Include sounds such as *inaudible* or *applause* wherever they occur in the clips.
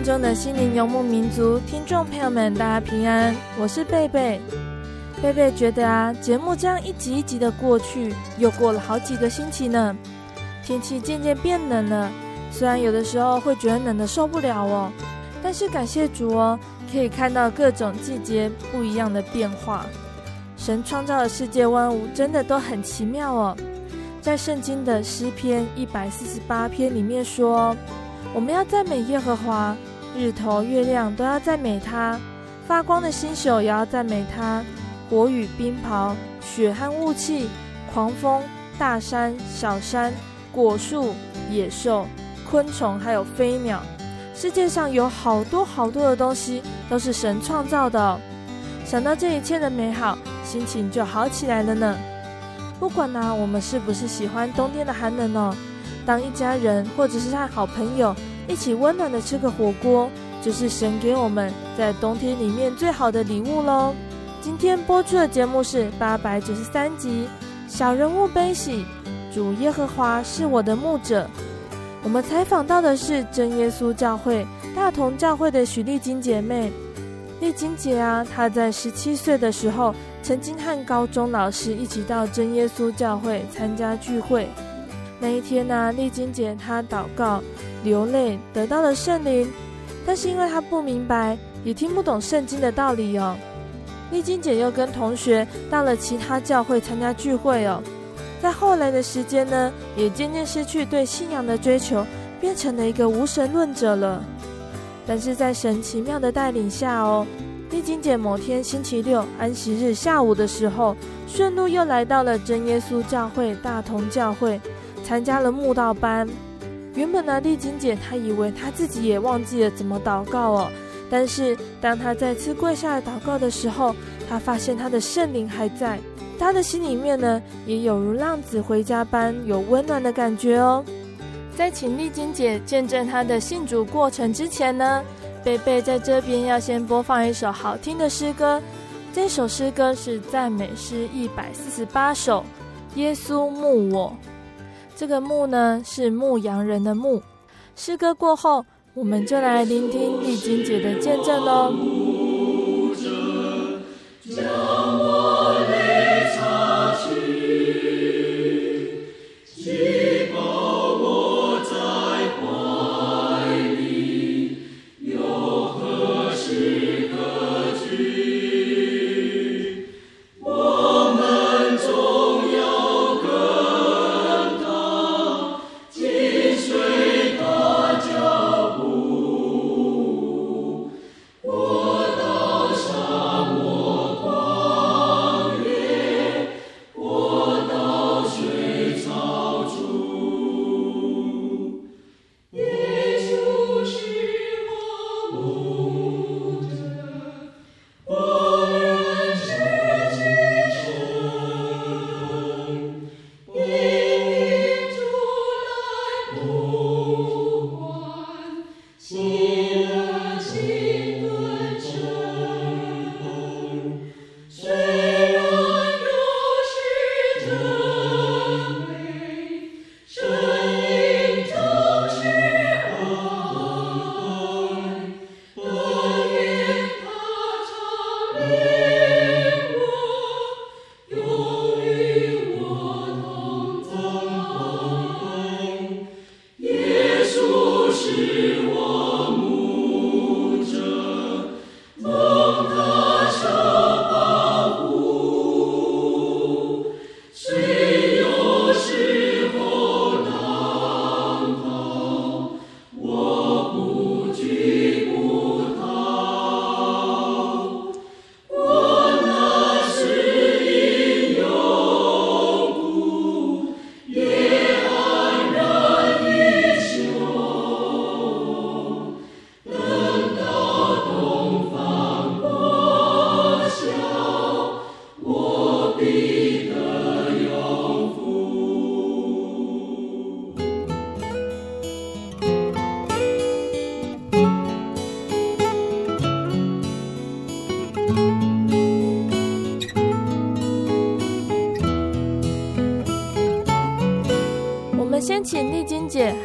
空中的心灵游牧民族听众朋友们，大家平安，我是贝贝。贝贝觉得啊，节目这样一集一集的过去，又过了好几个星期呢。天气渐渐变冷了，虽然有的时候会觉得冷得受不了哦，但是感谢主哦，可以看到各种季节不一样的变化。神创造的世界万物真的都很奇妙哦。在圣经的诗篇一百四十八篇里面说。我们要赞美耶和华，日头月亮都要赞美他，发光的星宿也要赞美他。火与冰雹，雪和雾气，狂风、大山、小山，果树、野兽、昆虫，还有飞鸟，世界上有好多好多的东西都是神创造的。想到这一切的美好，心情就好起来了呢。不管呢，我们是不是喜欢冬天的寒冷哦。当一家人，或者是和好朋友一起温暖的吃个火锅，就是神给我们在冬天里面最好的礼物喽。今天播出的节目是八百九十三集《小人物悲喜》，主耶和华是我的牧者。我们采访到的是真耶稣教会大同教会的许丽金姐妹。丽金姐啊，她在十七岁的时候，曾经和高中老师一起到真耶稣教会参加聚会。那一天呢、啊，丽晶姐她祷告、流泪，得到了圣灵，但是因为她不明白，也听不懂圣经的道理哦。丽晶姐又跟同学到了其他教会参加聚会哦，在后来的时间呢，也渐渐失去对信仰的追求，变成了一个无神论者了。但是在神奇妙的带领下哦，丽晶姐某天星期六安息日下午的时候，顺路又来到了真耶稣教会大同教会。参加了慕道班，原本呢，丽晶姐她以为她自己也忘记了怎么祷告哦。但是当她再次跪下来祷告的时候，她发现她的圣灵还在，她的心里面呢，也有如浪子回家般有温暖的感觉哦。在请丽晶姐见证她的信主过程之前呢，贝贝在这边要先播放一首好听的诗歌，这首诗歌是赞美诗一百四十八首，耶稣牧我。这个牧呢，是牧羊人的牧。诗歌过后，我们就来聆听丽晶姐的见证喽。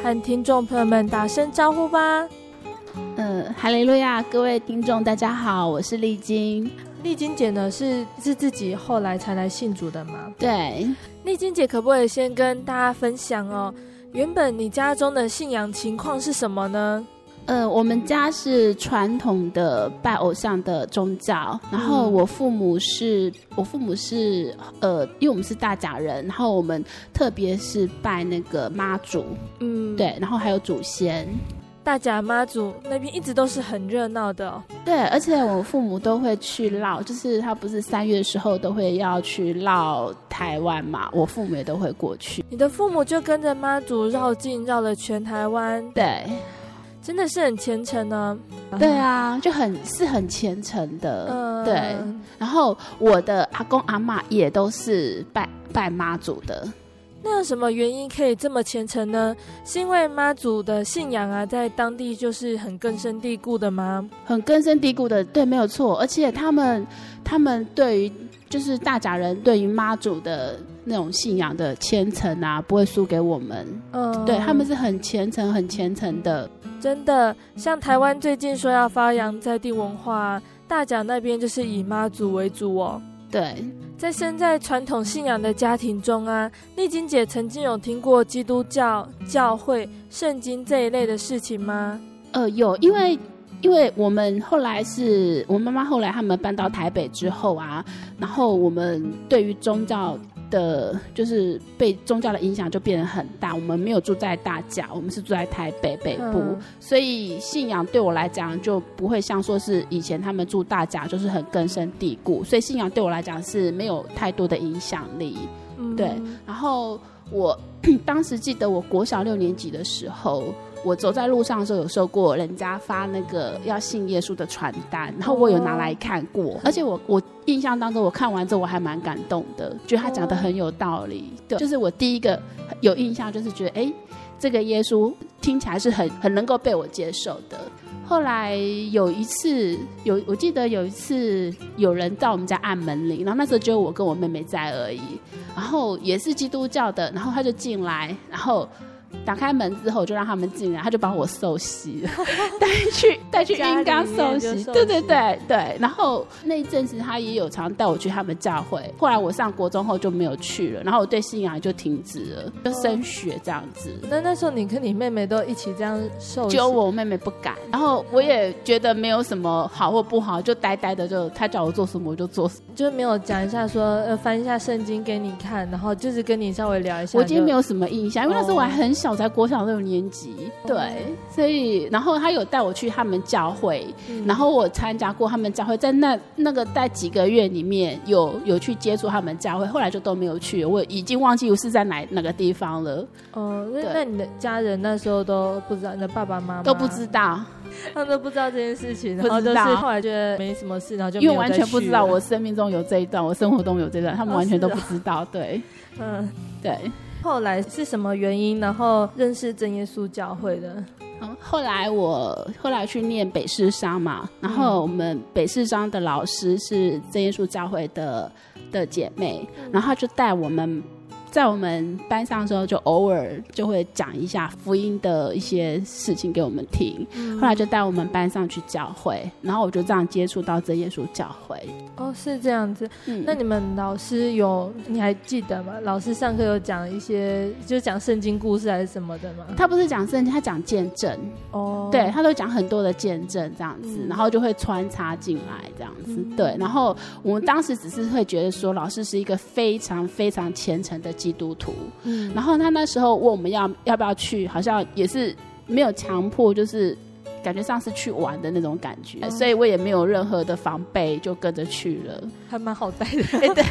和听众朋友们打声招呼吧。嗯，哈利路亚，各位听众大家好，我是丽晶。丽晶姐呢是是自己后来才来信主的吗？对。丽晶姐可不可以先跟大家分享哦？原本你家中的信仰情况是什么呢？呃，我们家是传统的拜偶像的宗教，然后我父母是，我父母是，呃，因为我们是大甲人，然后我们特别是拜那个妈祖，嗯，对，然后还有祖先，大甲妈祖那边一直都是很热闹的哦，对，而且我父母都会去绕，就是他不是三月的时候都会要去绕台湾嘛，我父母也都会过去。你的父母就跟着妈祖绕境绕了全台湾，对。真的是很虔诚呢，对啊，就很是很虔诚的，嗯，对。然后我的阿公阿妈也都是拜拜妈祖的。那有什么原因可以这么虔诚呢？是因为妈祖的信仰啊，在当地就是很根深蒂固的吗？很根深蒂固的，对，没有错。而且他们他们对于就是大甲人对于妈祖的那种信仰的虔诚啊，不会输给我们。嗯，对，他们是很虔诚、很虔诚的。真的，像台湾最近说要发扬在地文化，大甲那边就是以妈祖为主哦。对，在身在传统信仰的家庭中啊，丽晶姐曾经有听过基督教教会圣经这一类的事情吗？呃，有，因为因为我们后来是我妈妈后来他们搬到台北之后啊，然后我们对于宗教。的，就是被宗教的影响就变得很大。我们没有住在大甲，我们是住在台北北部，嗯、所以信仰对我来讲就不会像说是以前他们住大甲，就是很根深蒂固。所以信仰对我来讲是没有太多的影响力。嗯、对，然后我 *clears throat* 当时记得我国小六年级的时候。我走在路上的时候，有收过人家发那个要信耶稣的传单，然后我有拿来看过，而且我我印象当中，我看完之后我还蛮感动的，觉得他讲的很有道理。对，就是我第一个有印象，就是觉得哎，这个耶稣听起来是很很能够被我接受的。后来有一次，有我记得有一次有人到我们家按门铃，然后那时候只有我跟我妹妹在而已，然后也是基督教的，然后他就进来，然后。打开门之后，就让他们进来，他就把我受洗 *laughs* 了，带去带去浴缸受洗，对对对对。然后那一阵子，他也有常带我去他们教会。后来我上国中后就没有去了，然后我对信仰就停止了，就升学这样子。那那时候你跟你妹妹都一起这样受洗？就我妹妹不敢，然后我也觉得没有什么好或不好，就呆呆的就他叫我做什么我就做什么，就没有讲一下说呃翻一下圣经给你看，然后就是跟你稍微聊一下。我今天没有什么印象，因为那时候我还很小。小才国小六年级，对，所以然后他有带我去他们教会，嗯、然后我参加过他们教会，在那那个在几个月里面有有去接触他们教会，后来就都没有去，我已经忘记我是在哪哪个地方了。哦，那那你的家人那时候都不知道，你的爸爸妈妈都不知道，*laughs* 他们都不知道这件事情，然后就是后来觉得 *laughs* 没什么事，然后就因为完全不知道我生命中有这一段，我生活中有这段，他们完全都不知道，哦、*laughs* 对，嗯，对。后来是什么原因，然后认识真耶稣教会的？嗯，后来我后来去念北师商嘛，然后我们北师商的老师是真耶稣教会的的姐妹，然后她就带我们。在我们班上的时候，就偶尔就会讲一下福音的一些事情给我们听。嗯、后来就带我们班上去教会，然后我就这样接触到真耶稣教会。哦，是这样子。嗯、那你们老师有你还记得吗？老师上课有讲一些，就讲圣经故事还是什么的吗？他不是讲圣经，他讲见证。哦，对，他都讲很多的见证这样子，嗯、然后就会穿插进来这样子。嗯、对，然后我们当时只是会觉得说，老师是一个非常非常虔诚的。基督徒，嗯，然后他那时候问我们要要不要去，好像也是没有强迫，就是感觉上是去玩的那种感觉，嗯、所以我也没有任何的防备，就跟着去了，还蛮好带的。*laughs* 对，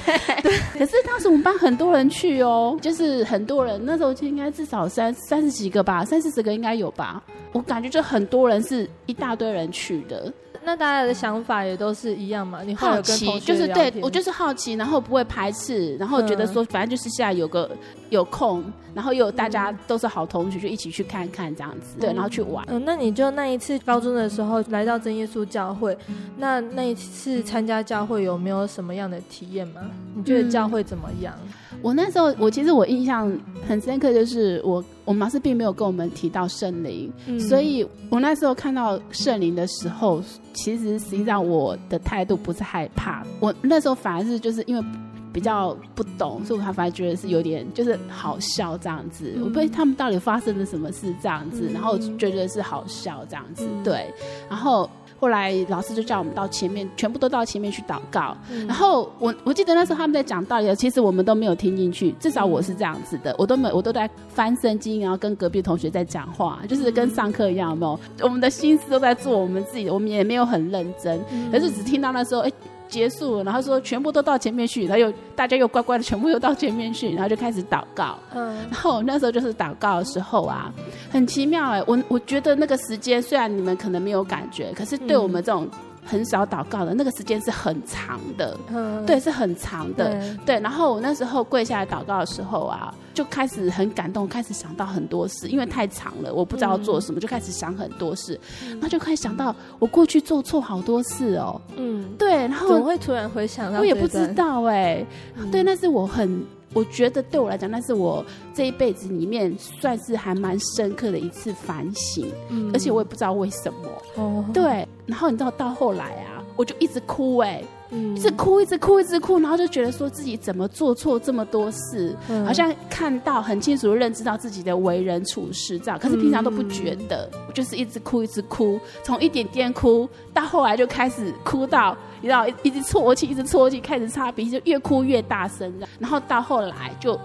对。可是当时我们班很多人去哦，就是很多人，那时候就应该至少三三十几个吧，三四十个应该有吧。我感觉就很多人是一大堆人去的。那大家的想法也都是一样嘛？你好奇就是对我就是好奇，然后不会排斥，然后觉得说反正就是现在有个有空，然后又有大家都是好同学，就一起去看看这样子，对，然后去玩。嗯，那你就那一次高中的时候来到真耶稣教会，那那一次参加教会有没有什么样的体验吗？你觉得教会怎么样？我那时候我其实我印象很深刻，就是我我们老师并没有跟我们提到圣灵，所以我那时候看到圣灵的时候。其实实际上我的态度不是害怕，我那时候反而是就是因为比较不懂，所以我反而觉得是有点就是好笑这样子。我不知道他们到底发生了什么事这样子，然后觉得是好笑这样子，对，然后。后来老师就叫我们到前面，全部都到前面去祷告。嗯、然后我我记得那时候他们在讲道理，其实我们都没有听进去。至少我是这样子的，我都没有，我都在翻圣经，然后跟隔壁同学在讲话，就是跟上课一样，有没有？我们的心思都在做我们自己，我们也没有很认真，嗯、可是只听到那时候，哎。结束，然后说全部都到前面去，然后又大家又乖乖的全部又到前面去，然后就开始祷告。嗯，然后那时候就是祷告的时候啊，很奇妙哎，我我觉得那个时间虽然你们可能没有感觉，可是对我们这种。很少祷告的那个时间是很长的，嗯、对，是很长的，对，对。然后我那时候跪下来祷告的时候啊，就开始很感动，开始想到很多事，因为太长了，我不知道做什么，嗯、就开始想很多事，然后就开始想到我过去做错好多事哦，嗯，对。然后怎么会突然回想到？我也不知道哎、欸，嗯、对，那是我很。我觉得对我来讲，那是我这一辈子里面算是还蛮深刻的一次反省，嗯、而且我也不知道为什么。哦，对，然后你知道到后来啊，我就一直哭哎、欸。一直哭，一直哭，一直哭，然后就觉得说自己怎么做错这么多事，嗯、好像看到很清楚的认知到自己的为人处事这样，可是平常都不觉得，嗯、就是一直哭，一直哭，从一点点哭到后来就开始哭到，你知道，一直啜泣，一直啜泣，开始擦鼻涕，就越哭越大声，然后到后来就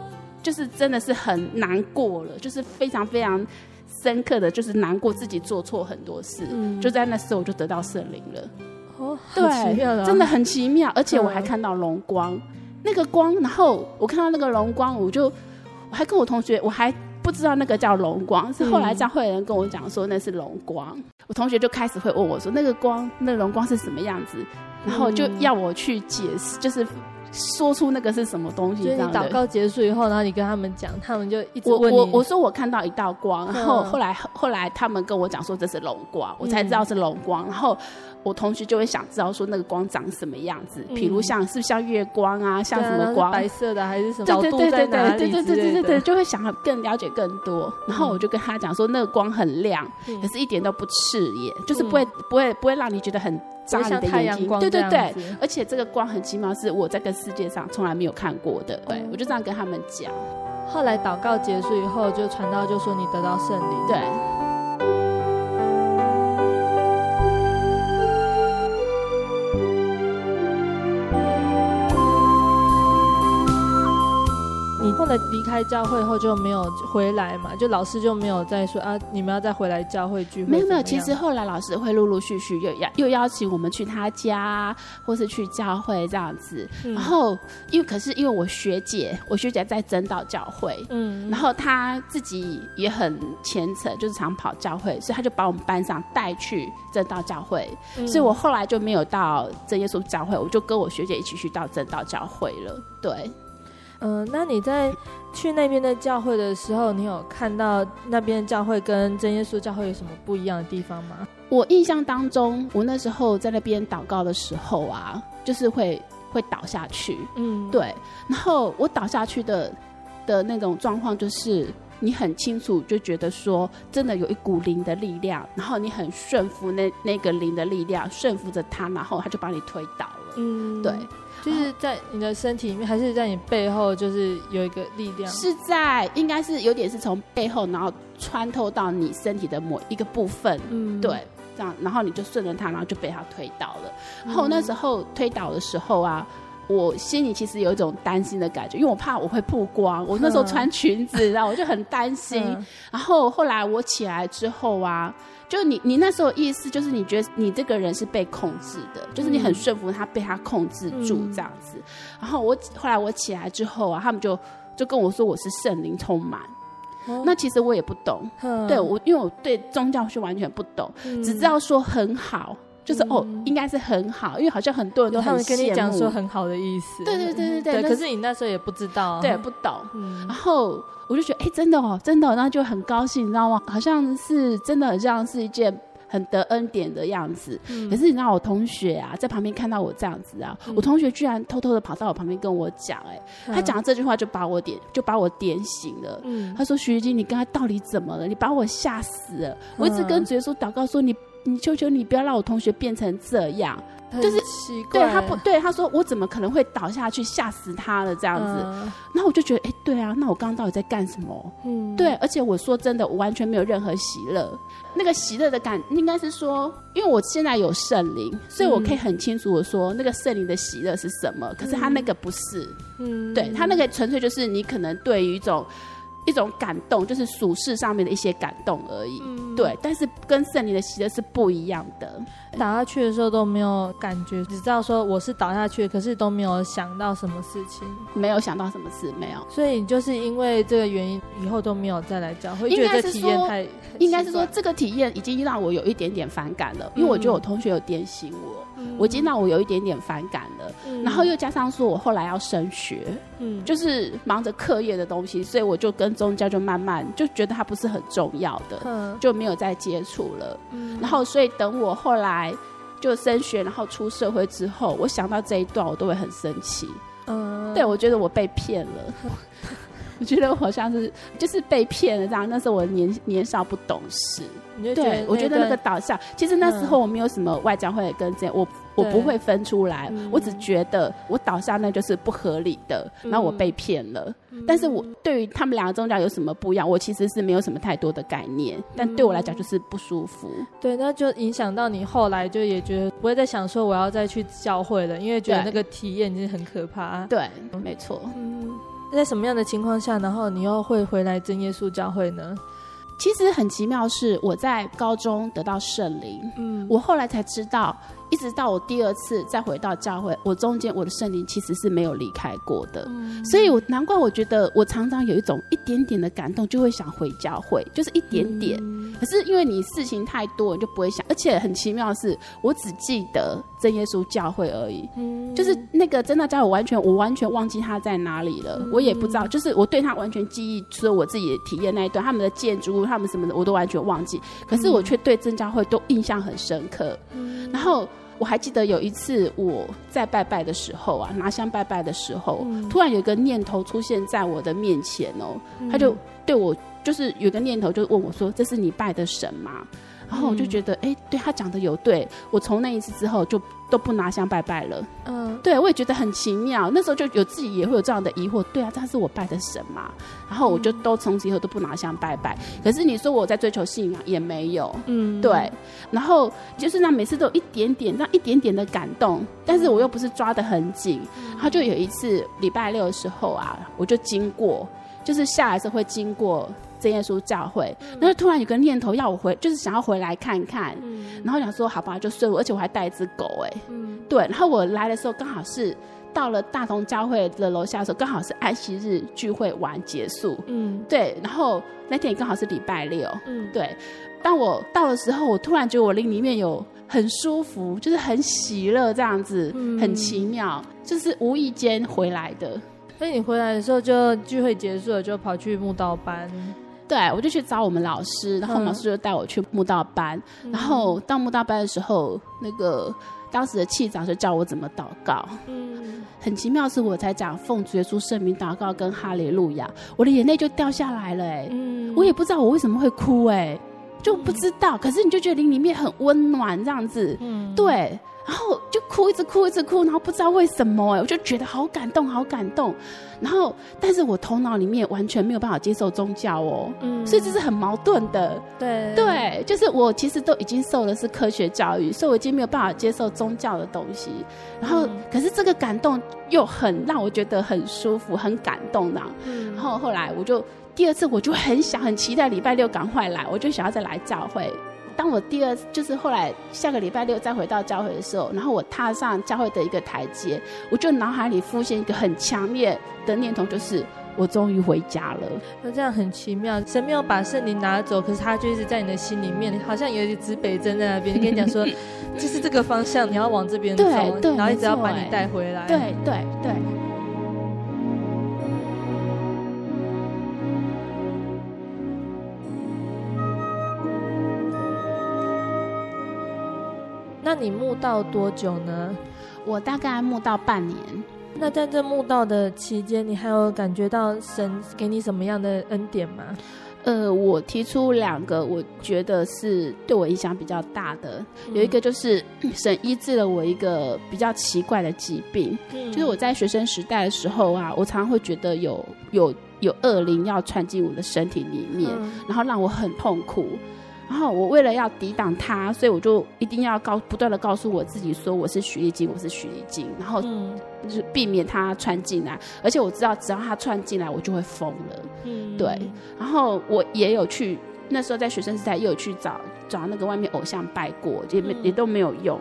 就是真的是很难过了，就是非常非常深刻的就是难过自己做错很多事，嗯、就在那时候我就得到圣灵了。哦，对，真的很奇妙，而且我还看到龙光，嗯、那个光，然后我看到那个龙光，我就我还跟我同学，我还不知道那个叫龙光，是后来教会的人跟我讲说那是龙光，嗯、我同学就开始会问我说那个光，那个龙光是什么样子，然后就要我去解释，就是。说出那个是什么东西？所以你祷告结束以后，然后你跟他们讲，他们就一直问我我我说我看到一道光，然后后来后来他们跟我讲说这是龙光，我才知道是龙光。然后我同学就会想知道说那个光长什么样子，比如像是不像月光啊，像什么光？白色的还是什么？角度在哪里？对对对对对对对，就会想更了解更多。然后我就跟他讲说那个光很亮，可是一点都不刺眼，就是不会不会不会让你觉得很。像太阳光，对对对，而且这个光很奇妙，是我在这个世界上从来没有看过的。对，我就这样跟他们讲。后来祷告结束以后，就传道就说你得到圣灵。对。开教会后就没有回来嘛，就老师就没有再说啊，你们要再回来教会聚会。没有没有，其实后来老师会陆陆续续又邀又邀请我们去他家，或是去教会这样子。嗯、然后因为可是因为我学姐，我学姐在真道教会，嗯，然后她自己也很虔诚，就是常跑教会，所以她就把我们班上带去真道教会。嗯、所以我后来就没有到真耶稣教会，我就跟我学姐一起去到真道教会了。对。嗯、呃，那你在去那边的教会的时候，你有看到那边的教会跟真耶稣教会有什么不一样的地方吗？我印象当中，我那时候在那边祷告的时候啊，就是会会倒下去，嗯，对。然后我倒下去的的那种状况，就是你很清楚就觉得说，真的有一股灵的力量，然后你很顺服那那个灵的力量，顺服着他，然后他就把你推倒了，嗯，对。就是在你的身体里面，还是在你背后，就是有一个力量？是在，应该是有点是从背后，然后穿透到你身体的某一个部分。嗯，对，这样，然后你就顺着它，然后就被它推倒了。然后那时候推倒的时候啊，我心里其实有一种担心的感觉，因为我怕我会曝光。我那时候穿裙子，然后我就很担心。然后后来我起来之后啊。就你，你那时候意思就是你觉得你这个人是被控制的，嗯、就是你很顺服他，被他控制住这样子。嗯、然后我后来我起来之后啊，他们就就跟我说我是圣灵充满。哦、那其实我也不懂，嗯、对我因为我对宗教是完全不懂，嗯、只知道说很好。就是哦，应该是很好，因为好像很多人都很跟你讲说很好的意思。对对对对对。可是你那时候也不知道，对，不懂。然后我就觉得，哎，真的哦，真的，然后就很高兴，你知道吗？好像是真的，很像是一件很得恩典的样子。可是你知道，我同学啊，在旁边看到我这样子啊，我同学居然偷偷的跑到我旁边跟我讲，哎，他讲这句话就把我点，就把我点醒了。他说：“徐玉金，你跟他到底怎么了？你把我吓死了！我一直跟主耶稣祷告说你。”你求求你不要让我同学变成这样，就是奇怪。对他不对，他说我怎么可能会倒下去，吓死他了这样子。嗯、然后我就觉得，哎、欸，对啊，那我刚刚到底在干什么？嗯，对，而且我说真的，我完全没有任何喜乐。那个喜乐的感，应该是说，因为我现在有圣灵，所以我可以很清楚的说，那个圣灵的喜乐是什么。可是他那个不是，嗯，对他那个纯粹就是你可能对于一种。一种感动，就是俗世上面的一些感动而已，嗯、对。但是跟圣灵的喜乐是不一样的。倒下去的时候都没有感觉，只知道说我是倒下去，可是都没有想到什么事情，没有想到什么事，没有。所以就是因为这个原因，以后都没有再来教会，会觉得这体验太……应该是说这个体验已经让我有一点点反感了，因为我觉得我同学有点醒我。我已经让我有一点点反感了，嗯、然后又加上说我后来要升学，嗯，就是忙着课业的东西，所以我就跟宗教就慢慢就觉得它不是很重要的，嗯、就没有再接触了。嗯、然后所以等我后来就升学，然后出社会之后，我想到这一段，我都会很生气。嗯，对，我觉得我被骗了。*laughs* 我觉得我好像是就是被骗了这样，那时候我年年少不懂事，对，我觉得那个导向，其实那时候我没有什么外交会跟这样，我我不会分出来，我只觉得我导向那就是不合理的，然后我被骗了。但是我对于他们两个宗教有什么不一样，我其实是没有什么太多的概念，但对我来讲就是不舒服。对，那就影响到你后来就也觉得不会再想说我要再去教会了，因为觉得那个体验已经很可怕。对，没错。嗯。在什么样的情况下，然后你又会回来真耶稣教会呢？其实很奇妙，是我在高中得到圣灵，嗯，我后来才知道。一直到我第二次再回到教会，我中间我的圣灵其实是没有离开过的，嗯、所以我难怪我觉得我常常有一种一点点的感动，就会想回教会，就是一点点。嗯、可是因为你事情太多，你就不会想。而且很奇妙的是，我只记得真耶稣教会而已，嗯、就是那个真的教会，我完全我完全忘记他在哪里了，嗯、我也不知道。就是我对他完全记忆，除了我自己的体验那一段，他们的建筑物，他们什么的，我都完全忘记。可是我却对真教会都印象很深刻，嗯、然后。我还记得有一次我在拜拜的时候啊，拿香拜拜的时候，嗯、突然有一个念头出现在我的面前哦，嗯、他就对我就是有个念头，就问我说：“这是你拜的神吗？”然后我就觉得，哎、嗯，对他讲的有对，我从那一次之后就都不拿香拜拜了。嗯，对，我也觉得很奇妙。那时候就有自己也会有这样的疑惑，对啊，他是我拜的神嘛。然后我就都从此以后都不拿香拜拜。可是你说我在追求信仰也没有，嗯，对。然后就是那每次都有一点点，那一点点的感动，但是我又不是抓得很紧。然后就有一次礼拜六的时候啊，我就经过，就是下来的时候会经过。真耶稣教会，然后突然有个念头要我回，就是想要回来看看，嗯、然后想说好吧，就睡我，而且我还带一只狗，哎，嗯、对，然后我来的时候刚好是到了大同教会的楼下的时候，刚好是安息日聚会完结束，嗯，对，然后那天也刚好是礼拜六，嗯，对，当我到的时候，我突然觉得我灵里面有很舒服，就是很喜乐这样子，嗯、很奇妙，就是无意间回来的。所以你回来的时候就聚会结束了，就跑去木道班。对，我就去找我们老师，然后老师就带我去慕道班。嗯、然后到慕道班的时候，那个当时的气长就教我怎么祷告。嗯，很奇妙是我才讲奉主耶稣圣名祷告跟哈利路亚，我的眼泪就掉下来了。哎，嗯，我也不知道我为什么会哭，哎，就不知道。可是你就觉得灵里面很温暖这样子。嗯，对。然后就哭，一直哭，一直哭，然后不知道为什么哎，我就觉得好感动，好感动。然后，但是我头脑里面完全没有办法接受宗教哦，嗯，所以这是很矛盾的。对对，就是我其实都已经受的是科学教育，所以我已经没有办法接受宗教的东西。然后，嗯，可是这个感动又很让我觉得很舒服，很感动的。嗯，然后后来我就第二次我就很想很期待礼拜六赶快来，我就想要再来教会。当我第二就是后来下个礼拜六再回到教会的时候，然后我踏上教会的一个台阶，我就脑海里浮现一个很强烈的念头，就是我终于回家了。那这样很奇妙，神没有把圣灵拿走，可是他就一直在你的心里面，好像有一支北针在那边，*laughs* 跟你讲说，就是这个方向，你要往这边走，对对，然后一直要把你带回来。对对对。对那你慕道多久呢？我大概慕道半年。那在这慕道的期间，你还有感觉到神给你什么样的恩典吗？呃，我提出两个，我觉得是对我影响比较大的。嗯、有一个就是神医治了我一个比较奇怪的疾病，嗯、就是我在学生时代的时候啊，我常常会觉得有有有恶灵要窜进我的身体里面，嗯、然后让我很痛苦。然后我为了要抵挡他，所以我就一定要告不断的告诉我自己说我是许丽晶，我是许丽晶，然后就是避免他穿进来。而且我知道只要他穿进来，我就会疯了。嗯，对。然后我也有去那时候在学生时代也有去找找那个外面偶像拜过，也没也都没有用。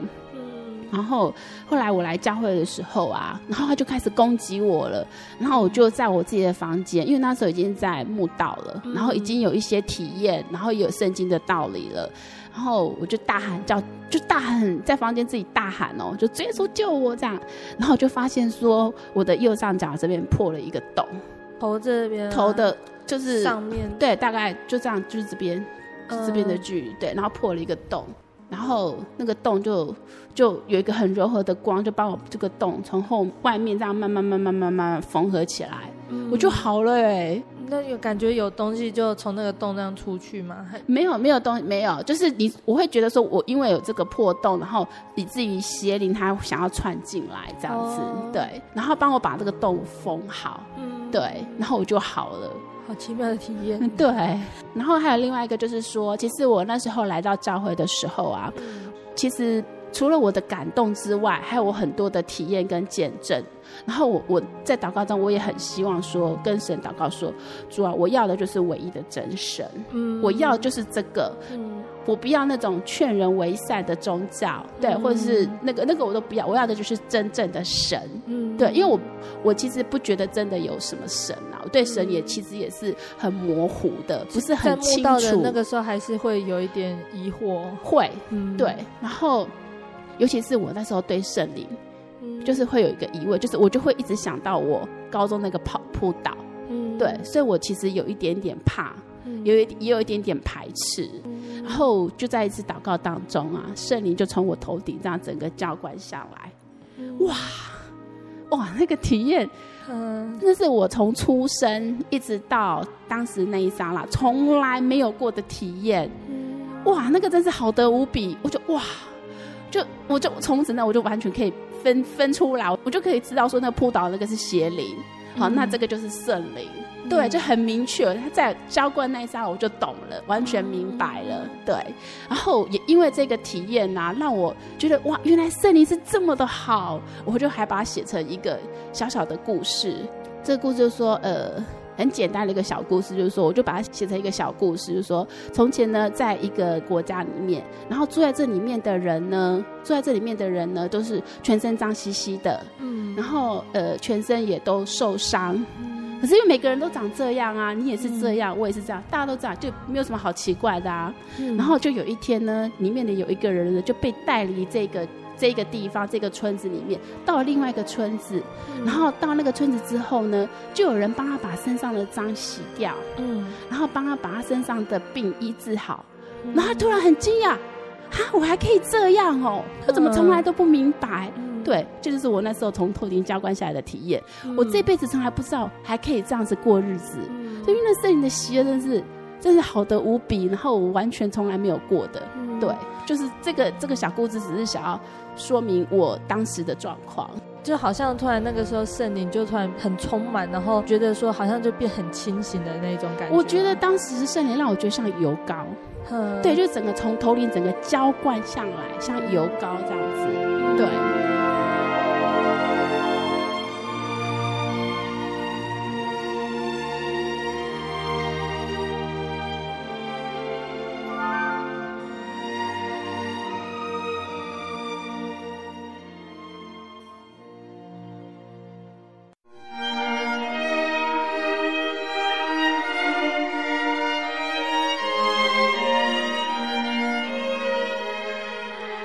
然后后来我来教会的时候啊，然后他就开始攻击我了。然后我就在我自己的房间，因为那时候已经在墓道了，然后已经有一些体验，然后有圣经的道理了。然后我就大喊叫，就大喊在房间自己大喊哦，就直接说救我这样。然后我就发现说我的右上角这边破了一个洞，头这边、啊、头的就是上面对，大概就这样，就是这边，这边的距离、嗯、对，然后破了一个洞。然后那个洞就就有一个很柔和的光，就把我这个洞从后外面这样慢慢慢慢慢慢缝合起来，嗯、我就好了哎。那有感觉有东西就从那个洞这样出去吗？没有没有东西没有，就是你我会觉得说我因为有这个破洞，然后以至于邪灵他想要窜进来这样子，哦、对，然后帮我把这个洞封好，嗯，对，然后我就好了。好奇妙的体验，*laughs* 对。然后还有另外一个，就是说，其实我那时候来到教会的时候啊，其实除了我的感动之外，还有我很多的体验跟见证。然后我我在祷告中，我也很希望说，跟神祷告说，主啊，我要的就是唯一的真神，嗯，我要就是这个，嗯，我不要那种劝人为善的宗教，对，或者是那个那个我都不要，我要的就是真正的神，嗯，对，因为我我其实不觉得真的有什么神啊，我对神也其实也是很模糊的，不是很清楚。那个时候还是会有一点疑惑，会，嗯，对，然后尤其是我那时候对圣灵。就是会有一个疑问，就是我就会一直想到我高中那个跑扑倒，嗯，对，所以我其实有一点点怕，嗯、有一也有一点点排斥，嗯、然后就在一次祷告当中啊，圣灵就从我头顶这样整个浇灌下来，嗯、哇哇那个体验，嗯，那是我从出生一直到当时那一刹那从来没有过的体验，嗯、哇，那个真是好得无比，我就哇，就我就从此呢我就完全可以。分分出来，我就可以知道说那个扑倒那个是邪灵，好，嗯、那这个就是圣灵，嗯、对，就很明确。他在浇灌那一刹，我就懂了，完全明白了，嗯、对。然后也因为这个体验啊，让我觉得哇，原来圣灵是这么的好，我就还把它写成一个小小的故事。这个故事就是说，呃。很简单的一个小故事，就是说，我就把它写成一个小故事，就是说，从前呢，在一个国家里面，然后住在这里面的人呢，住在这里面的人呢，都是全身脏兮兮的，嗯，然后呃，全身也都受伤，嗯，可是因为每个人都长这样啊，你也是这样，嗯、我也是这样，大家都这样，就没有什么好奇怪的啊。嗯、然后就有一天呢，里面的有一个人呢就被带离这个这个地方，这个村子里面，到了另外一个村子。嗯、然后到那个村子之后呢，就有人帮他把身上的脏洗掉，嗯，然后帮他把他身上的病医治好。嗯、然后他突然很惊讶，哈，我还可以这样哦，我怎么从来都不明白？嗯对，这就是我那时候从头顶浇灌下来的体验。嗯、我这辈子从来不知道还可以这样子过日子，嗯、所以那圣灵的喜悦真是真是好的无比，然后我完全从来没有过的。嗯、对，就是这个这个小故事，只是想要说明我当时的状况，就好像突然那个时候圣灵就突然很充满，然后觉得说好像就变很清醒的那种感觉。我觉得当时圣灵让我觉得像油膏，嗯、对，就整个从头顶整个浇灌上来，像油膏这样子，对。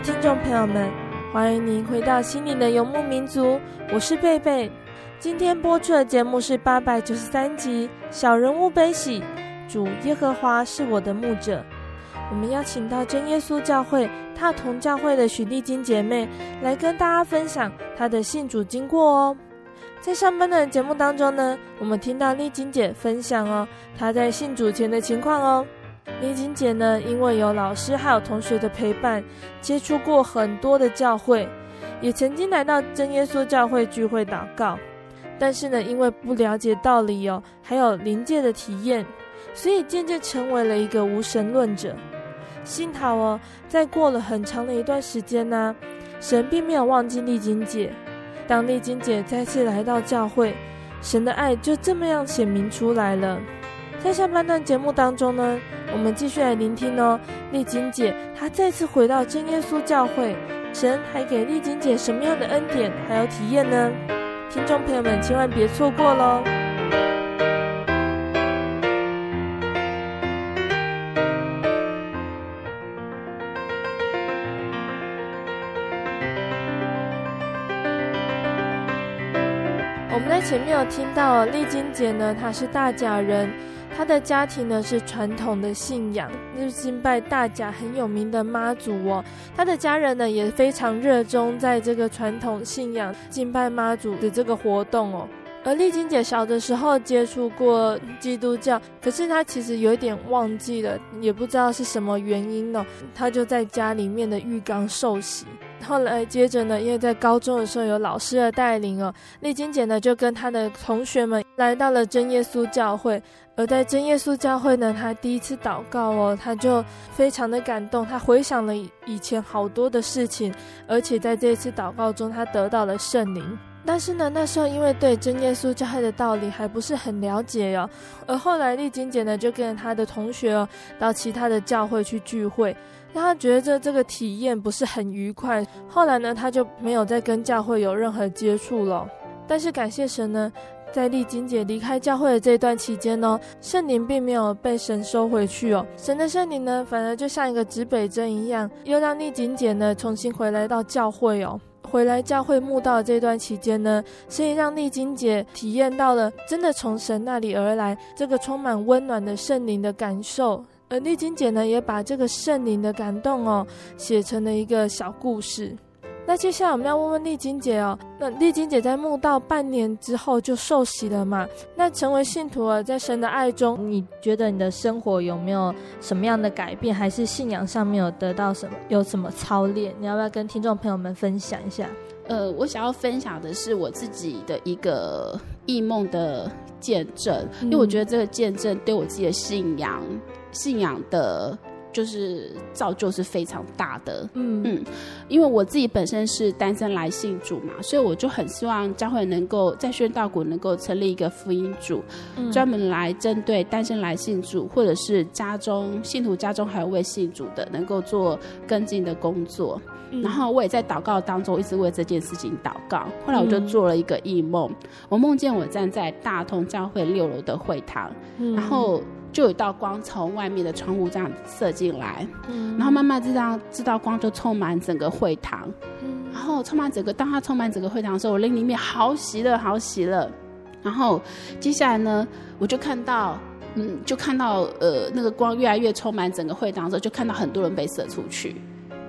听众朋友们，欢迎您回到心灵的游牧民族，我是贝贝。今天播出的节目是八百九十三集《小人物悲喜》，主耶和华是我的牧者。我们邀请到真耶稣教会踏同教会的许丽金姐妹来跟大家分享她的信主经过哦。在上班的节目当中呢，我们听到丽金姐分享哦，她在信主前的情况哦。丽金姐呢，因为有老师还有同学的陪伴，接触过很多的教会，也曾经来到真耶稣教会聚会祷告，但是呢，因为不了解道理哦，还有临界的体验，所以渐渐成为了一个无神论者。幸好哦，在过了很长的一段时间呢，神并没有忘记丽晶姐。当丽晶姐再次来到教会，神的爱就这么样显明出来了。在下半段节目当中呢，我们继续来聆听哦，丽晶姐她再次回到真耶稣教会，神还给丽晶姐什么样的恩典还有体验呢？听众朋友们千万别错过喽！我们在前面有听到丽晶姐呢，她是大甲人，她的家庭呢是传统的信仰，就是敬拜大甲很有名的妈祖哦。她的家人呢也非常热衷在这个传统信仰敬拜妈祖的这个活动哦。而丽晶姐小的时候接触过基督教，可是她其实有一点忘记了，也不知道是什么原因呢，她就在家里面的浴缸受洗。后来接着呢，因为在高中的时候有老师的带领哦，丽晶姐呢就跟她的同学们来到了真耶稣教会。而在真耶稣教会呢，她第一次祷告哦，她就非常的感动，她回想了以前好多的事情，而且在这一次祷告中，她得到了圣灵。但是呢，那时候因为对真耶稣教会的道理还不是很了解哦，而后来丽晶姐呢就跟着她的同学哦到其他的教会去聚会。他觉得这这个体验不是很愉快，后来呢，他就没有再跟教会有任何接触了。但是感谢神呢，在丽晶姐离开教会的这段期间呢，圣灵并没有被神收回去哦，神的圣灵呢，反而就像一个指北针一样，又让丽晶姐呢重新回来到教会哦。回来教会慕道的这段期间呢，所以让丽晶姐体验到了真的从神那里而来这个充满温暖的圣灵的感受。而丽晶姐呢，也把这个圣灵的感动哦，写成了一个小故事。那接下来我们要问问丽晶姐哦，那丽晶姐在墓道半年之后就受洗了嘛？那成为信徒了，在神的爱中，你觉得你的生活有没有什么样的改变？还是信仰上面有得到什么？有什么操练？你要不要跟听众朋友们分享一下？呃，我想要分享的是我自己的一个异梦的见证，因为我觉得这个见证对我自己的信仰。信仰的，就是造就是非常大的，嗯嗯，因为我自己本身是单身来信主嘛，所以我就很希望教会能够在宣道谷能够成立一个福音组，嗯、专门来针对单身来信主，或者是家中信徒家中还有未信主的，能够做跟进的工作。嗯、然后我也在祷告当中一直为这件事情祷告。后来我就做了一个异梦，嗯、我梦见我站在大同教会六楼的会堂，嗯、然后。就有一道光从外面的窗户这样射进来，嗯，然后慢慢这样这道光就充满整个会堂，嗯，然后充满整个，当它充满整个会堂的时候，我灵里面好喜乐，好喜乐。然后接下来呢，我就看到，嗯，就看到呃那个光越来越充满整个会堂的时候，就看到很多人被射出去。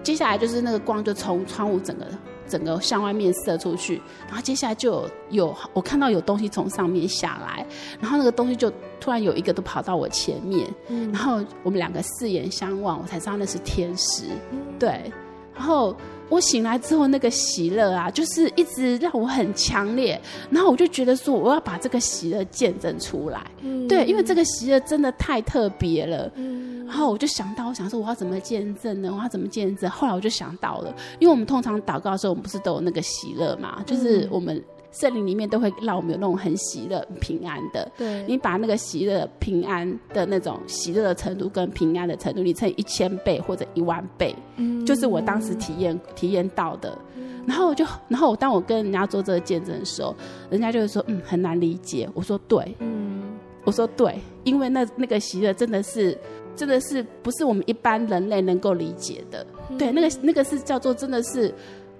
接下来就是那个光就从窗户整个。整个向外面射出去，然后接下来就有有我看到有东西从上面下来，然后那个东西就突然有一个都跑到我前面，嗯，然后我们两个四眼相望，我才知道那是天使，嗯，对，然后我醒来之后那个喜乐啊，就是一直让我很强烈，然后我就觉得说我要把这个喜乐见证出来，嗯，对，因为这个喜乐真的太特别了，嗯。然后我就想到，我想说我要怎么见证呢？我要怎么见证？后来我就想到了，因为我们通常祷告的时候，我们不是都有那个喜乐嘛？就是我们圣灵里面都会让我们有那种很喜乐、平安的。对，你把那个喜乐、平安的那种喜乐的程度跟平安的程度，你乘以一千倍或者一万倍，嗯，就是我当时体验体验到的。然后我就，然后我当我跟人家做这个见证的时候，人家就会说，嗯，很难理解。我说对，嗯，我说对，因为那那个喜乐真的是。真的是不是我们一般人类能够理解的？嗯、对，那个那个是叫做真的是，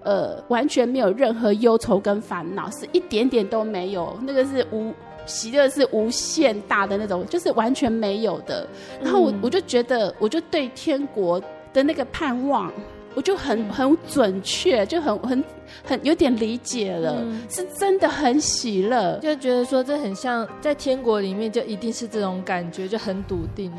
呃，完全没有任何忧愁跟烦恼，是一点点都没有。那个是无喜乐，是无限大的那种，就是完全没有的。然后我我就觉得，我就对天国的那个盼望，我就很很准确，就很很很有点理解了，嗯、是真的很喜乐，就觉得说这很像在天国里面就一定是这种感觉，就很笃定的。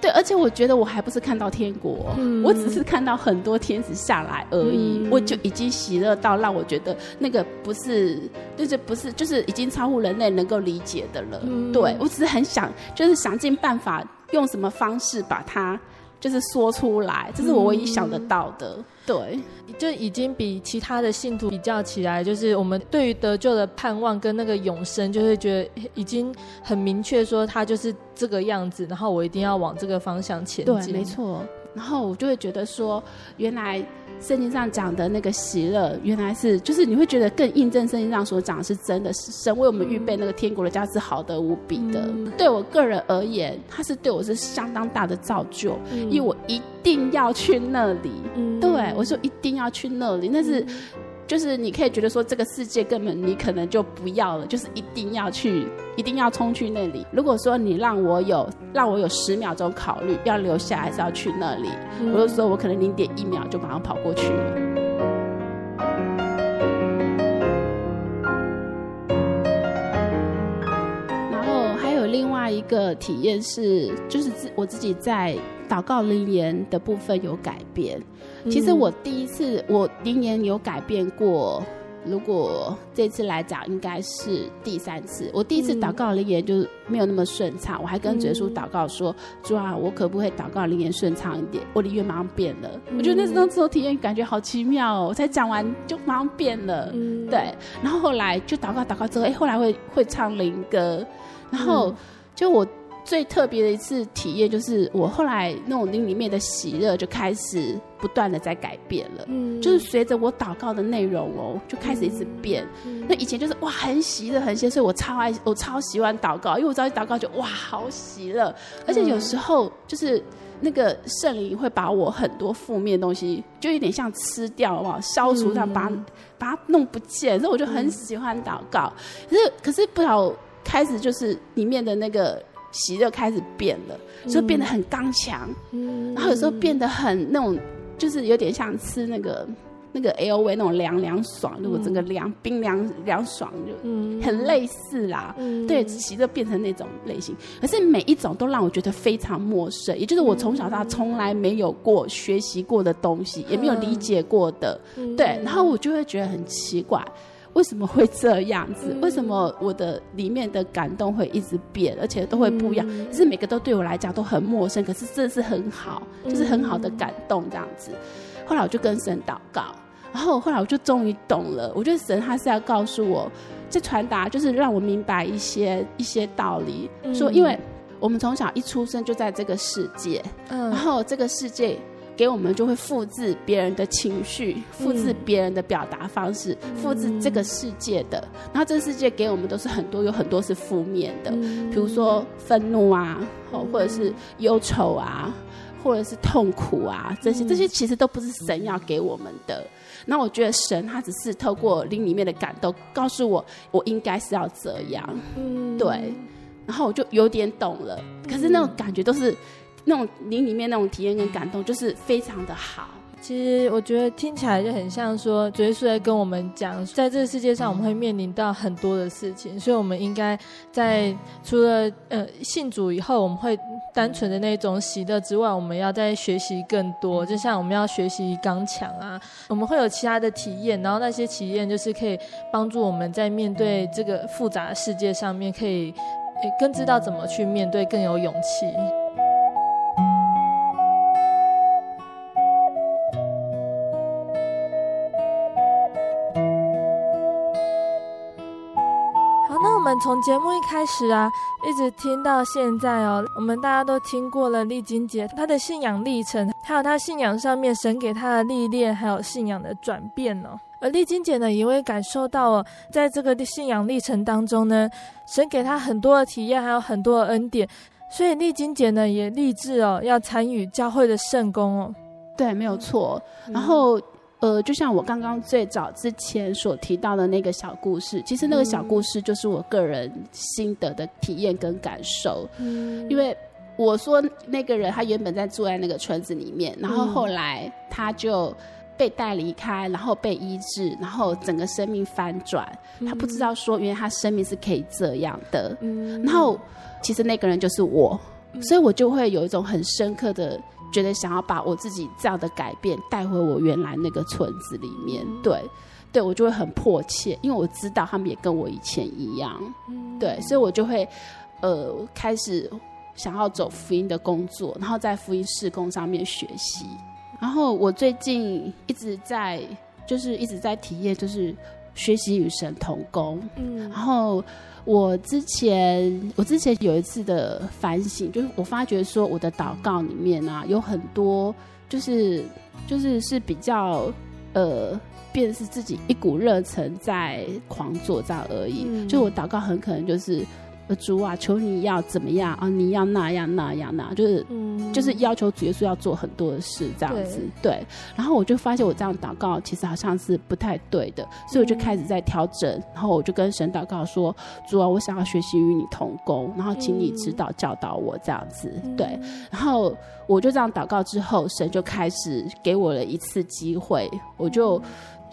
对，而且我觉得我还不是看到天国，嗯、我只是看到很多天使下来而已，嗯、我就已经喜乐到让我觉得那个不是，就是不是，就是已经超乎人类能够理解的了。嗯、对，我只是很想，就是想尽办法用什么方式把它。就是说出来，这是我唯一想得到的。嗯、对，就已经比其他的信徒比较起来，就是我们对于得救的盼望跟那个永生，就会觉得已经很明确，说他就是这个样子，然后我一定要往这个方向前进。对，没错。然后我就会觉得说，原来。圣经上讲的那个喜乐，原来是就是你会觉得更印证圣经上所讲的是真的，是神为我们预备那个天国的家是好的无比的。嗯、对我个人而言，它是对我是相当大的造就，嗯、因为我一定要去那里。嗯、对我说一定要去那里，那是。就是你可以觉得说这个世界根本你可能就不要了，就是一定要去，一定要冲去那里。如果说你让我有让我有十秒钟考虑要留下还是要去那里，我就说我可能零点一秒就马上跑过去了。一个体验是，就是自我自己在祷告灵言的部分有改变。其实我第一次我灵言有改变过，如果这次来讲应该是第三次。我第一次祷告灵言就是没有那么顺畅，我还跟主耶稣祷告说：“主啊，我可不可以祷告灵言顺畅一点？”我灵言马上变了，我觉得那时候自我体验感觉好奇妙哦！我才讲完就马上变了，对。然后后来就祷告祷告之后，哎，后来会会唱灵歌，然后就我。最特别的一次体验，就是我后来那种灵里面的喜乐就开始不断的在改变了，嗯，就是随着我祷告的内容哦，就开始一直变。嗯、那以前就是哇很喜乐很喜乐，所以我超爱我超喜欢祷告，因为我知道一祷告就哇好喜乐，而且有时候就是那个圣灵会把我很多负面的东西，就有点像吃掉哇消除这样把、嗯、把它弄不见，所以我就很喜欢祷告。可是可是不晓开始就是里面的那个。喜就开始变了，就变得很刚强，嗯、然后有时候变得很那种，就是有点像吃那个那个 L V 那种凉凉爽，如果整个凉冰凉凉爽就很类似啦。嗯、对，喜就变成那种类型，可是每一种都让我觉得非常陌生，也就是我从小到大从来没有过学习过的东西，也没有理解过的。嗯、对，然后我就会觉得很奇怪。为什么会这样子？为什么我的里面的感动会一直变，而且都会不一样？可是每个都对我来讲都很陌生，可是这是很好，就是很好的感动这样子。后来我就跟神祷告，然后后来我就终于懂了。我觉得神他是要告诉我，这传达就是让我明白一些一些道理，说因为我们从小一出生就在这个世界，然后这个世界。给我们就会复制别人的情绪，复制别人的表达方式，嗯、复制这个世界的。然后这个世界给我们都是很多，有很多是负面的，嗯、比如说愤怒啊，或者是忧愁啊，或者是痛苦啊，这些这些其实都不是神要给我们的。那我觉得神他只是透过灵里面的感动，告诉我我应该是要这样，嗯、对。然后我就有点懂了，可是那种感觉都是。那种灵里面那种体验跟感动，就是非常的好。其实我觉得听起来就很像说，主耶稣在跟我们讲，在这个世界上我们会面临到很多的事情，所以我们应该在除了呃信主以后，我们会单纯的那种喜乐之外，我们要再学习更多。就像我们要学习刚强啊，我们会有其他的体验，然后那些体验就是可以帮助我们在面对这个复杂的世界上面，可以更知道怎么去面对，更有勇气。从节目一开始啊，一直听到现在哦，我们大家都听过了丽晶姐她的信仰历程，还有她信仰上面神给她的历练，还有信仰的转变哦。而丽晶姐呢，也会感受到哦，在这个信仰历程当中呢，神给她很多的体验，还有很多的恩典，所以丽晶姐呢也立志哦，要参与教会的圣工哦。对，没有错。然后。嗯呃，就像我刚刚最早之前所提到的那个小故事，其实那个小故事就是我个人心得的体验跟感受。嗯，因为我说那个人他原本在住在那个村子里面，然后后来他就被带离开，然后被医治，然后整个生命翻转。他不知道说，原来他生命是可以这样的。嗯，然后其实那个人就是我。所以我就会有一种很深刻的觉得想要把我自己这样的改变带回我原来那个村子里面。对，对我就会很迫切，因为我知道他们也跟我以前一样。对，所以我就会呃开始想要走福音的工作，然后在福音事工上面学习。然后我最近一直在就是一直在体验，就是学习与神同工。嗯，然后。我之前，我之前有一次的反省，就是我发觉说，我的祷告里面啊，有很多就是就是是比较呃，变是自己一股热忱在狂做这样而已。嗯、就我祷告很可能就是。主啊，求你要怎么样啊？你要那样那样那样，就是、嗯、就是要求主耶稣要做很多的事这样子。对，对，然后我就发现我这样祷告其实好像是不太对的，所以我就开始在调整。嗯、然后我就跟神祷告说：“主啊，我想要学习与你同工，然后请你指导教导我这样子。嗯”对，然后我就这样祷告之后，神就开始给我了一次机会，我就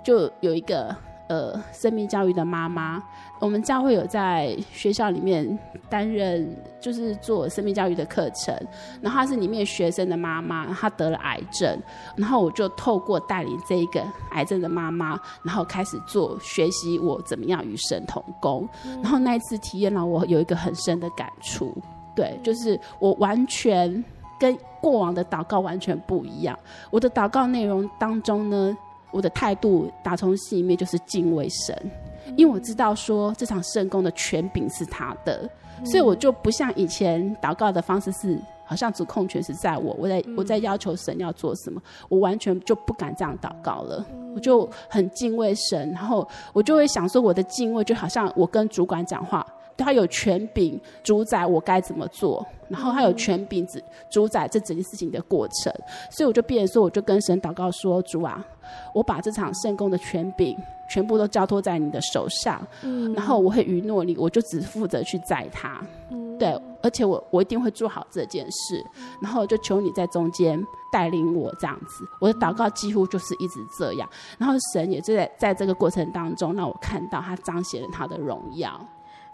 就有一个。呃，生命教育的妈妈，我们教会有在学校里面担任，就是做生命教育的课程。然后她是里面学生的妈妈，她得了癌症，然后我就透过带领这一个癌症的妈妈，然后开始做学习，我怎么样与神同工。然后那一次体验让我有一个很深的感触，对，就是我完全跟过往的祷告完全不一样。我的祷告内容当中呢。我的态度打从心里面就是敬畏神，因为我知道说这场圣工的权柄是他的，所以我就不像以前祷告的方式是好像主控权是在我，我在我在要求神要做什么，我完全就不敢这样祷告了，我就很敬畏神，然后我就会想说我的敬畏就好像我跟主管讲话。他有权柄主宰我该怎么做，然后他有权柄主主宰这整件事情的过程，所以我就变成说，我就跟神祷告说：“主啊，我把这场圣工的权柄全部都交托在你的手上，嗯，然后我会允诺你，我就只负责去载他，嗯，对，而且我我一定会做好这件事，然后就求你在中间带领我这样子。我的祷告几乎就是一直这样，然后神也就在在这个过程当中让我看到他彰显了他的荣耀。”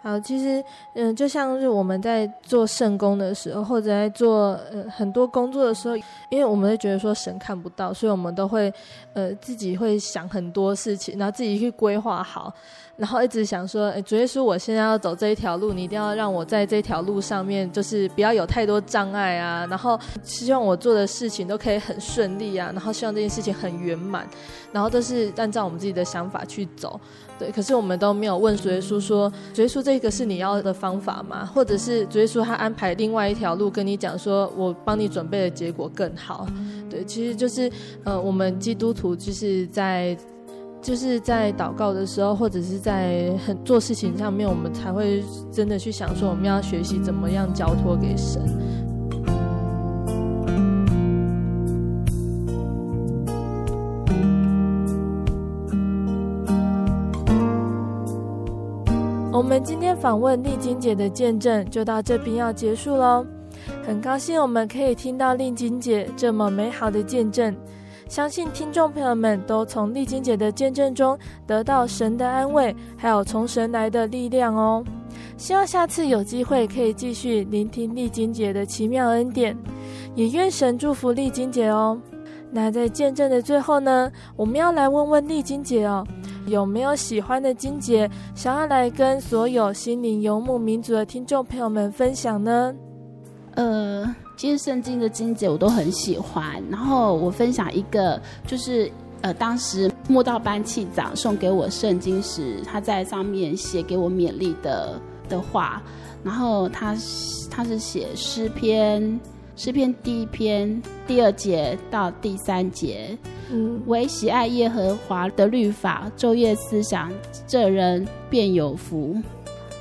好，其实，嗯，就像是我们在做圣工的时候，或者在做呃很多工作的时候，因为我们会觉得说神看不到，所以我们都会呃自己会想很多事情，然后自己去规划好。然后一直想说，哎，主耶稣，我现在要走这一条路，你一定要让我在这条路上面，就是不要有太多障碍啊。然后希望我做的事情都可以很顺利啊。然后希望这件事情很圆满，然后都是按照我们自己的想法去走。对，可是我们都没有问主耶稣说，主耶稣，这个是你要的方法吗？或者是主耶稣他安排另外一条路跟你讲说，我帮你准备的结果更好。对，其实就是呃，我们基督徒就是在。就是在祷告的时候，或者是在很做事情上面，我们才会真的去想说，我们要学习怎么样交托给神。我们今天访问丽晶姐的见证就到这边要结束喽，很高兴我们可以听到丽晶姐这么美好的见证。相信听众朋友们都从丽晶姐的见证中得到神的安慰，还有从神来的力量哦。希望下次有机会可以继续聆听丽晶姐的奇妙恩典，也愿神祝福丽晶姐哦。那在见证的最后呢，我们要来问问丽晶姐哦，有没有喜欢的金姐想要来跟所有心灵游牧民族的听众朋友们分享呢？呃。其实圣经的金姐我都很喜欢，然后我分享一个，就是呃，当时慕道班气长送给我圣经时，他在上面写给我勉励的的话，然后他他是写诗篇，诗篇第一篇第二节到第三节，嗯，唯喜爱耶和华的律法，昼夜思想，这人便有福。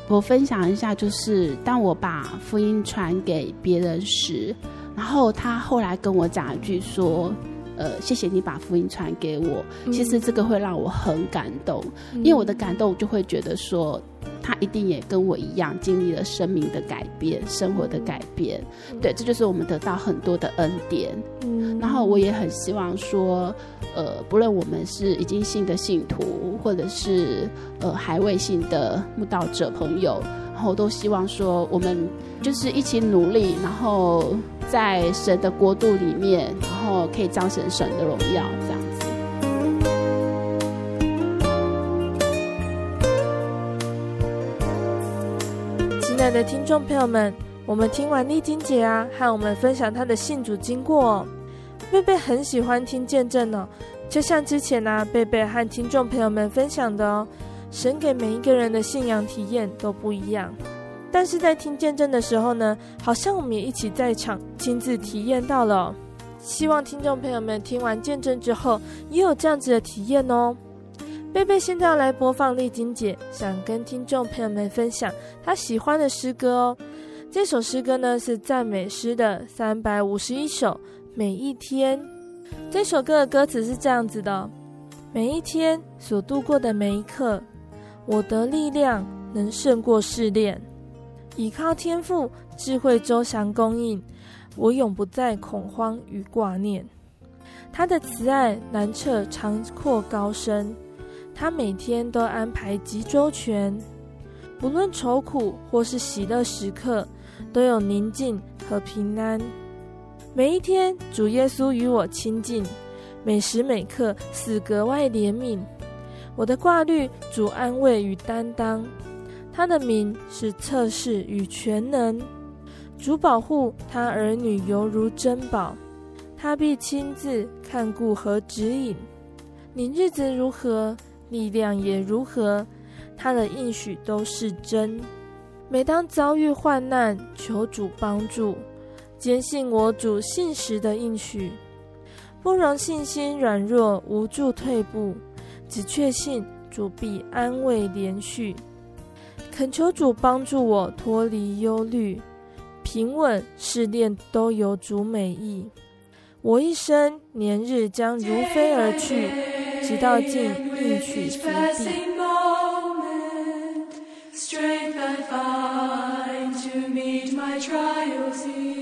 我分享一下，就是当我把福音传给别人时，然后他后来跟我讲一句说：“呃，谢谢你把福音传给我。”其实这个会让我很感动，因为我的感动就会觉得说。他一定也跟我一样经历了生命的改变、生活的改变，对，这就是我们得到很多的恩典。嗯，然后我也很希望说，呃，不论我们是已经信的信徒，或者是呃还未信的慕道者朋友，然后都希望说我们就是一起努力，然后在神的国度里面，然后可以彰显神的荣耀，这样子。亲爱的听众朋友们，我们听完丽晶姐啊，和我们分享她的信主经过哦。贝贝很喜欢听见证哦，就像之前呢、啊，贝贝和听众朋友们分享的哦。神给每一个人的信仰体验都不一样，但是在听见证的时候呢，好像我们也一起在场亲自体验到了。希望听众朋友们听完见证之后，也有这样子的体验哦。贝贝现在要来播放丽晶姐想跟听众朋友们分享她喜欢的诗歌哦。这首诗歌呢是赞美诗的三百五十一首，每一天。这首歌的歌词是这样子的：每一天所度过的每一刻。我的力量能胜过试炼，倚靠天赋智慧周详供应，我永不再恐慌与挂念。他的慈爱难测长阔高深，他每天都安排极周全，不论愁苦或是喜乐时刻，都有宁静和平安。每一天，主耶稣与我亲近，每时每刻似格外怜悯。我的挂虑，主安慰与担当，他的名是测试与全能。主保护他儿女犹如珍宝，他必亲自看顾和指引。你日子如何，力量也如何，他的应许都是真。每当遭遇患难，求主帮助，坚信我主信实的应许，不容信心软弱无助退步。只确信主必安慰连续。恳求主帮助我脱离忧虑平稳试炼都有主美意。我一生年日将如飞而去直到尽一曲平地 strength i find to meet my trials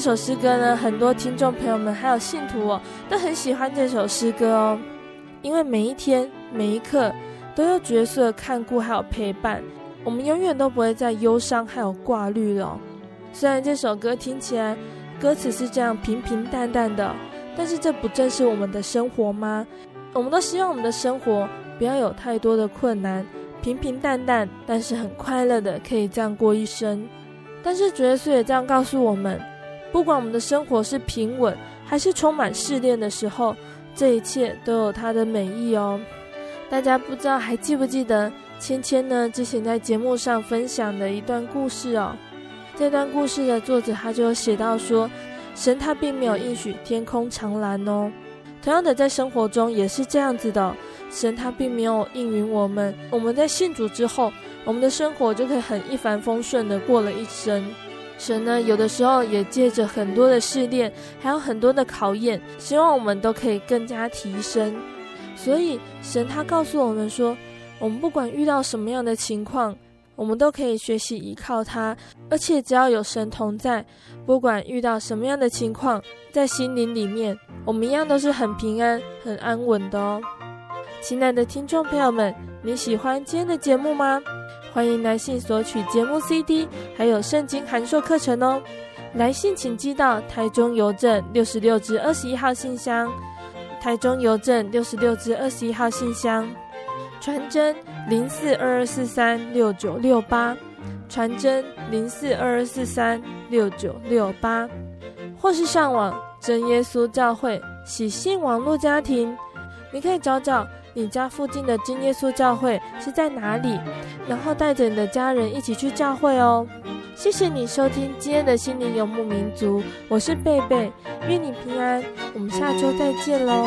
这首诗歌呢，很多听众朋友们还有信徒哦，都很喜欢这首诗歌哦，因为每一天每一刻都有角色看顾还有陪伴，我们永远都不会再忧伤还有挂虑了。虽然这首歌听起来歌词是这样平平淡淡的，但是这不正是我们的生活吗？我们都希望我们的生活不要有太多的困难，平平淡淡，但是很快乐的可以这样过一生。但是主耶稣也这样告诉我们，不管我们的生活是平稳还是充满试炼的时候，这一切都有它的美意哦。大家不知道还记不记得芊芊呢之前在节目上分享的一段故事哦？这段故事的作者他就写到说，神他并没有应许天空长蓝哦。同样的，在生活中也是这样子的，神他并没有应允我们，我们在信主之后。我们的生活就可以很一帆风顺的过了一生。神呢，有的时候也借着很多的试炼，还有很多的考验，希望我们都可以更加提升。所以，神他告诉我们说，我们不管遇到什么样的情况，我们都可以学习依靠他，而且只要有神同在，不管遇到什么样的情况，在心灵里面，我们一样都是很平安、很安稳的哦。亲爱的听众朋友们，你喜欢今天的节目吗？欢迎来信索取节目 CD，还有圣经函授课程哦。来信请寄到台中邮政六十六至二十一号信箱，台中邮政六十六至二十一号信箱，传真零四二二四三六九六八，传真零四二二四三六九六八，或是上网真耶稣教会喜信网络家庭，你可以找找。你家附近的金耶稣教会是在哪里？然后带着你的家人一起去教会哦。谢谢你收听今天的心灵游牧民族，我是贝贝，愿你平安，我们下周再见喽。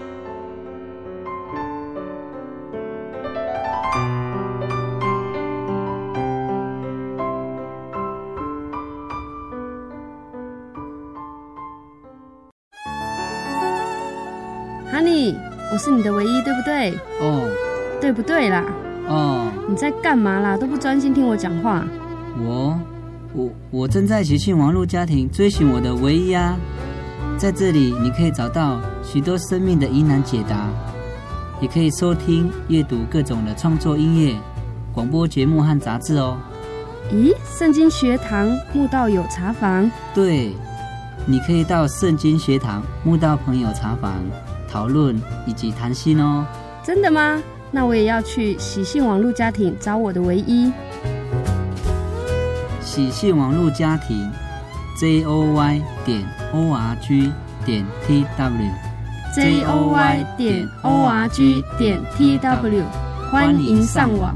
是你的唯一，对不对？哦，对不对啦？哦，你在干嘛啦？都不专心听我讲话。我，我，我正在喜讯网络家庭追寻我的唯一啊！在这里，你可以找到许多生命的疑难解答，也可以收听、阅读各种的创作音乐、广播节目和杂志哦。咦，圣经学堂慕道友茶房？对，你可以到圣经学堂慕道朋友茶房讨论以及谈心哦。真的吗？那我也要去喜信网络家庭找我的唯一。喜信网络家庭，j o y 点 o r g 点 t w，j o y 点 o r g 点 t w，欢迎上网。